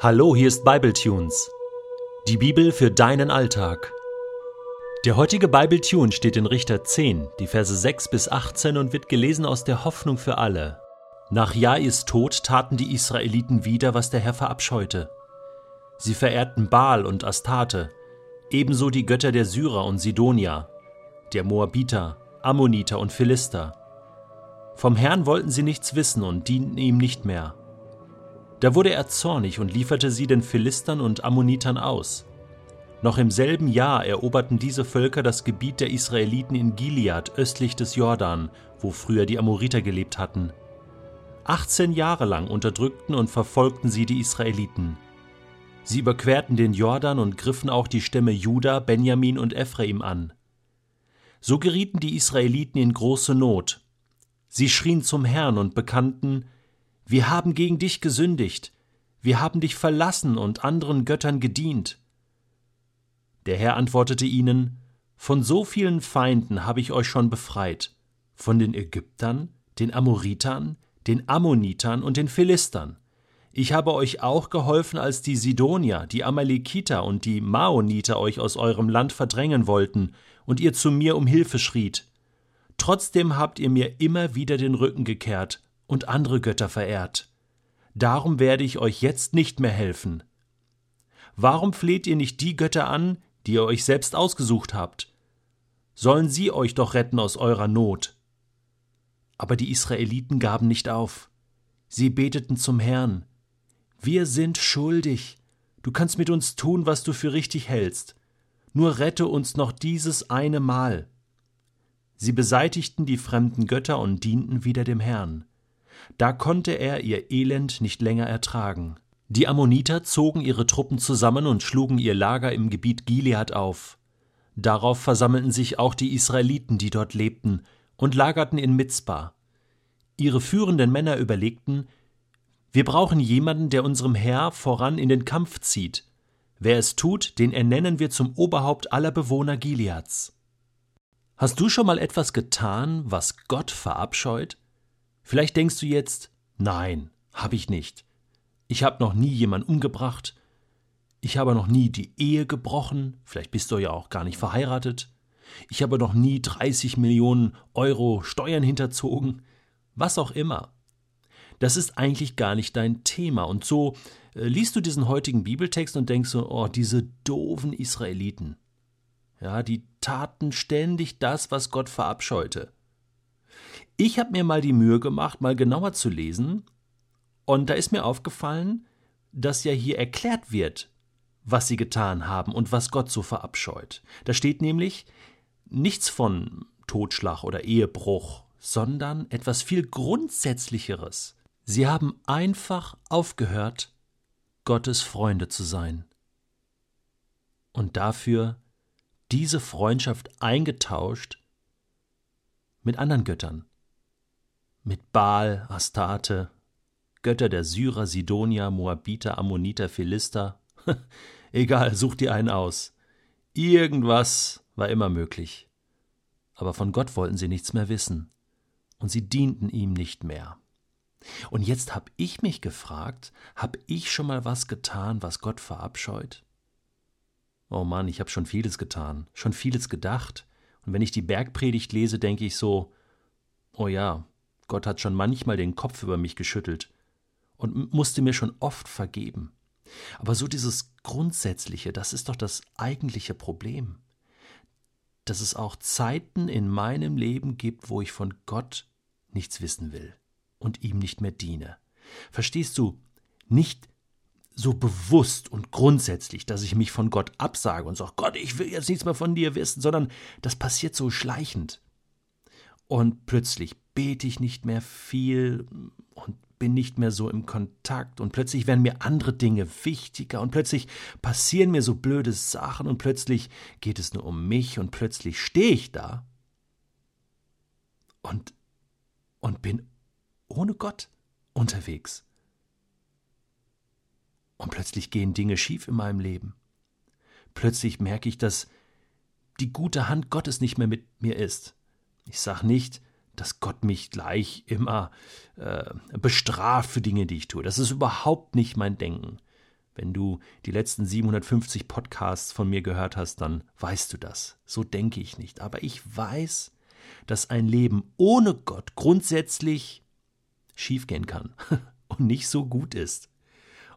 Hallo, hier ist Bibletunes. Die Bibel für deinen Alltag. Der heutige Bibletune steht in Richter 10, die Verse 6 bis 18 und wird gelesen aus der Hoffnung für alle. Nach Jais Tod taten die Israeliten wieder, was der Herr verabscheute. Sie verehrten Baal und Astarte, ebenso die Götter der Syrer und Sidonia, der Moabiter, Ammoniter und Philister. Vom Herrn wollten sie nichts wissen und dienten ihm nicht mehr. Da wurde er zornig und lieferte sie den Philistern und Ammonitern aus. Noch im selben Jahr eroberten diese Völker das Gebiet der Israeliten in Gilead östlich des Jordan, wo früher die Amoriter gelebt hatten. 18 Jahre lang unterdrückten und verfolgten sie die Israeliten. Sie überquerten den Jordan und griffen auch die Stämme Juda, Benjamin und Ephraim an. So gerieten die Israeliten in große Not. Sie schrien zum Herrn und bekannten, wir haben gegen dich gesündigt, wir haben dich verlassen und anderen Göttern gedient. Der Herr antwortete ihnen, Von so vielen Feinden habe ich euch schon befreit, von den Ägyptern, den Amoritern, den Ammonitern und den Philistern. Ich habe euch auch geholfen, als die Sidonier, die Amalekiter und die Maoniter euch aus eurem Land verdrängen wollten und ihr zu mir um Hilfe schriet. Trotzdem habt ihr mir immer wieder den Rücken gekehrt und andere Götter verehrt. Darum werde ich euch jetzt nicht mehr helfen. Warum fleht ihr nicht die Götter an, die ihr euch selbst ausgesucht habt? Sollen sie euch doch retten aus eurer Not? Aber die Israeliten gaben nicht auf. Sie beteten zum Herrn. Wir sind schuldig. Du kannst mit uns tun, was du für richtig hältst. Nur rette uns noch dieses eine Mal. Sie beseitigten die fremden Götter und dienten wieder dem Herrn. Da konnte er ihr Elend nicht länger ertragen. Die Ammoniter zogen ihre Truppen zusammen und schlugen ihr Lager im Gebiet Gilead auf. Darauf versammelten sich auch die Israeliten, die dort lebten, und lagerten in Mitzbah. Ihre führenden Männer überlegten, wir brauchen jemanden, der unserem Herr voran in den Kampf zieht. Wer es tut, den ernennen wir zum Oberhaupt aller Bewohner Gileads. Hast du schon mal etwas getan, was Gott verabscheut? Vielleicht denkst du jetzt, nein, habe ich nicht. Ich habe noch nie jemanden umgebracht. Ich habe noch nie die Ehe gebrochen. Vielleicht bist du ja auch gar nicht verheiratet. Ich habe noch nie 30 Millionen Euro Steuern hinterzogen. Was auch immer. Das ist eigentlich gar nicht dein Thema. Und so äh, liest du diesen heutigen Bibeltext und denkst so, oh, diese doofen Israeliten. Ja, die taten ständig das, was Gott verabscheute. Ich habe mir mal die Mühe gemacht, mal genauer zu lesen, und da ist mir aufgefallen, dass ja hier erklärt wird, was sie getan haben und was Gott so verabscheut. Da steht nämlich nichts von Totschlag oder Ehebruch, sondern etwas viel Grundsätzlicheres. Sie haben einfach aufgehört, Gottes Freunde zu sein. Und dafür diese Freundschaft eingetauscht mit anderen Göttern, mit Baal, Astarte, Götter der Syrer, Sidonia, Moabiter, Ammoniter, Philister. Egal, such dir einen aus. Irgendwas war immer möglich. Aber von Gott wollten sie nichts mehr wissen, und sie dienten ihm nicht mehr. Und jetzt hab ich mich gefragt, hab ich schon mal was getan, was Gott verabscheut? Oh Mann, ich hab schon vieles getan, schon vieles gedacht. Und wenn ich die Bergpredigt lese, denke ich so, oh ja, Gott hat schon manchmal den Kopf über mich geschüttelt und musste mir schon oft vergeben. Aber so dieses Grundsätzliche, das ist doch das eigentliche Problem. Dass es auch Zeiten in meinem Leben gibt, wo ich von Gott nichts wissen will und ihm nicht mehr diene. Verstehst du? Nicht so bewusst und grundsätzlich, dass ich mich von Gott absage und sage, Gott, ich will jetzt nichts mehr von dir wissen, sondern das passiert so schleichend. Und plötzlich bete ich nicht mehr viel und bin nicht mehr so im Kontakt und plötzlich werden mir andere Dinge wichtiger und plötzlich passieren mir so blöde Sachen und plötzlich geht es nur um mich und plötzlich stehe ich da und und bin ohne Gott unterwegs. Und plötzlich gehen Dinge schief in meinem Leben. Plötzlich merke ich, dass die gute Hand Gottes nicht mehr mit mir ist. Ich sage nicht, dass Gott mich gleich immer äh, bestraft für Dinge, die ich tue. Das ist überhaupt nicht mein Denken. Wenn du die letzten 750 Podcasts von mir gehört hast, dann weißt du das. So denke ich nicht. Aber ich weiß, dass ein Leben ohne Gott grundsätzlich schiefgehen kann und nicht so gut ist.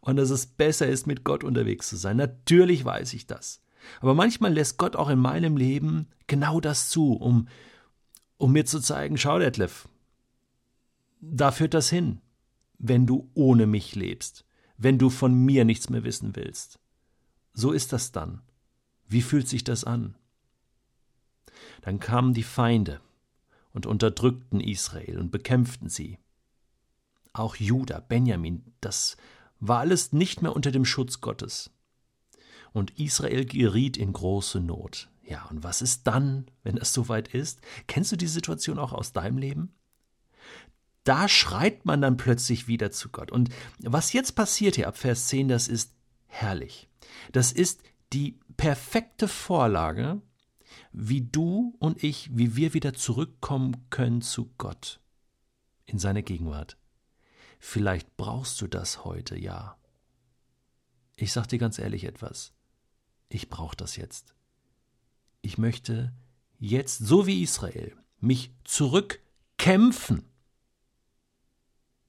Und dass es besser ist, mit Gott unterwegs zu sein. Natürlich weiß ich das. Aber manchmal lässt Gott auch in meinem Leben genau das zu, um, um mir zu zeigen, schau, Detlef, da führt das hin, wenn du ohne mich lebst wenn du von mir nichts mehr wissen willst. So ist das dann. Wie fühlt sich das an? Dann kamen die Feinde und unterdrückten Israel und bekämpften sie. Auch Juda, Benjamin, das war alles nicht mehr unter dem Schutz Gottes. Und Israel geriet in große Not. Ja, und was ist dann, wenn es soweit ist? Kennst du die Situation auch aus deinem Leben? da schreit man dann plötzlich wieder zu Gott. Und was jetzt passiert hier ab Vers 10, das ist herrlich. Das ist die perfekte Vorlage, wie du und ich, wie wir wieder zurückkommen können zu Gott in seine Gegenwart. Vielleicht brauchst du das heute, ja. Ich sag dir ganz ehrlich etwas. Ich brauche das jetzt. Ich möchte jetzt, so wie Israel, mich zurückkämpfen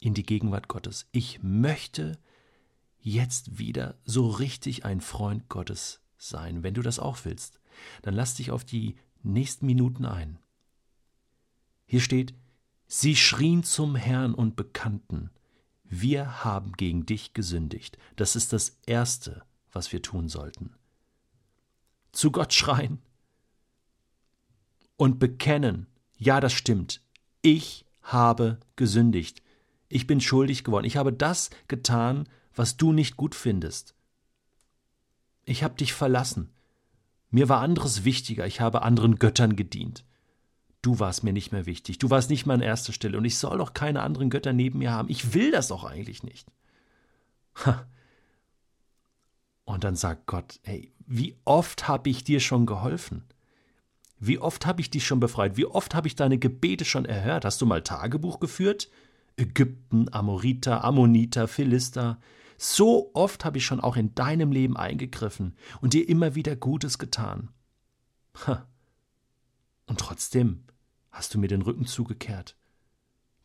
in die Gegenwart Gottes. Ich möchte jetzt wieder so richtig ein Freund Gottes sein. Wenn du das auch willst, dann lass dich auf die nächsten Minuten ein. Hier steht, sie schrien zum Herrn und bekannten, wir haben gegen dich gesündigt. Das ist das Erste, was wir tun sollten. Zu Gott schreien und bekennen, ja, das stimmt, ich habe gesündigt. Ich bin schuldig geworden. Ich habe das getan, was du nicht gut findest. Ich habe dich verlassen. Mir war anderes wichtiger. Ich habe anderen Göttern gedient. Du warst mir nicht mehr wichtig. Du warst nicht mehr an erster Stelle. Und ich soll auch keine anderen Götter neben mir haben. Ich will das auch eigentlich nicht. Ha. Und dann sagt Gott, hey, wie oft habe ich dir schon geholfen? Wie oft habe ich dich schon befreit? Wie oft habe ich deine Gebete schon erhört? Hast du mal Tagebuch geführt? Ägypten, Amoriter, Ammoniter, Philister. So oft habe ich schon auch in deinem Leben eingegriffen und dir immer wieder Gutes getan. Ha. Und trotzdem hast du mir den Rücken zugekehrt.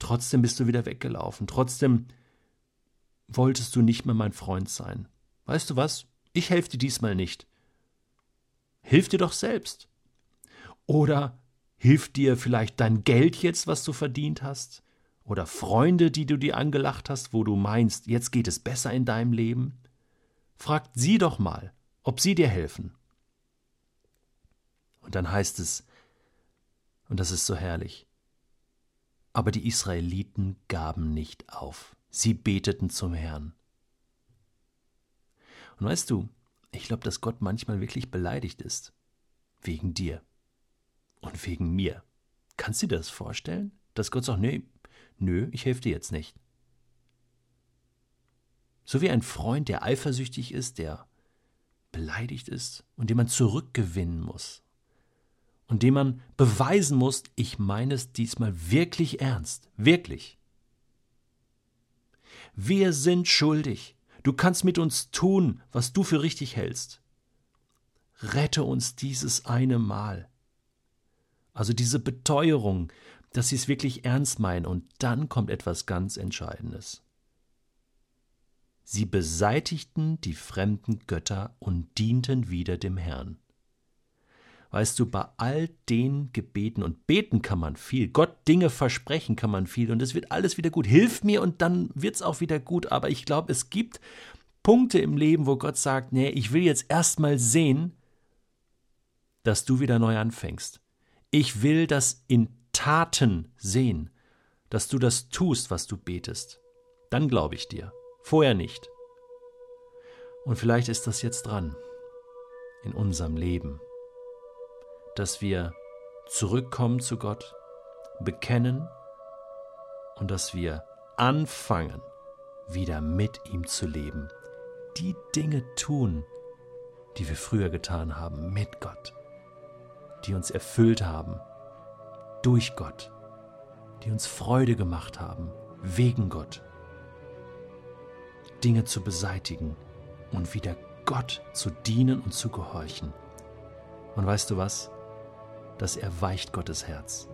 Trotzdem bist du wieder weggelaufen. Trotzdem wolltest du nicht mehr mein Freund sein. Weißt du was? Ich helfe dir diesmal nicht. Hilf dir doch selbst. Oder hilft dir vielleicht dein Geld jetzt, was du verdient hast? oder Freunde, die du dir angelacht hast, wo du meinst, jetzt geht es besser in deinem Leben? Fragt sie doch mal, ob sie dir helfen. Und dann heißt es, und das ist so herrlich, aber die Israeliten gaben nicht auf, sie beteten zum Herrn. Und weißt du, ich glaube, dass Gott manchmal wirklich beleidigt ist, wegen dir und wegen mir. Kannst du dir das vorstellen? Dass Gott sagt, nee, Nö, ich helfe dir jetzt nicht. So wie ein Freund, der eifersüchtig ist, der beleidigt ist und den man zurückgewinnen muss und dem man beweisen muss, ich meine es diesmal wirklich ernst, wirklich. Wir sind schuldig. Du kannst mit uns tun, was du für richtig hältst. Rette uns dieses eine Mal. Also diese Beteuerung, dass sie es wirklich ernst meinen und dann kommt etwas ganz Entscheidendes. Sie beseitigten die fremden Götter und dienten wieder dem Herrn. Weißt du, bei all den Gebeten und beten kann man viel, Gott Dinge versprechen kann man viel und es wird alles wieder gut. Hilf mir und dann wird es auch wieder gut. Aber ich glaube, es gibt Punkte im Leben, wo Gott sagt, nee, ich will jetzt erst mal sehen, dass du wieder neu anfängst. Ich will das in Taten sehen, dass du das tust, was du betest. Dann glaube ich dir. Vorher nicht. Und vielleicht ist das jetzt dran in unserem Leben, dass wir zurückkommen zu Gott, bekennen und dass wir anfangen, wieder mit ihm zu leben, die Dinge tun, die wir früher getan haben mit Gott, die uns erfüllt haben durch Gott, die uns Freude gemacht haben, wegen Gott. Dinge zu beseitigen und wieder Gott zu dienen und zu gehorchen. Und weißt du was? Das erweicht Gottes Herz.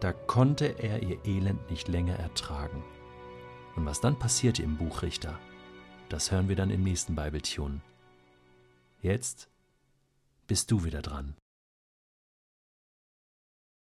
Da konnte er ihr Elend nicht länger ertragen. Und was dann passierte im Buch Richter, das hören wir dann im nächsten Bibletune. Jetzt bist du wieder dran.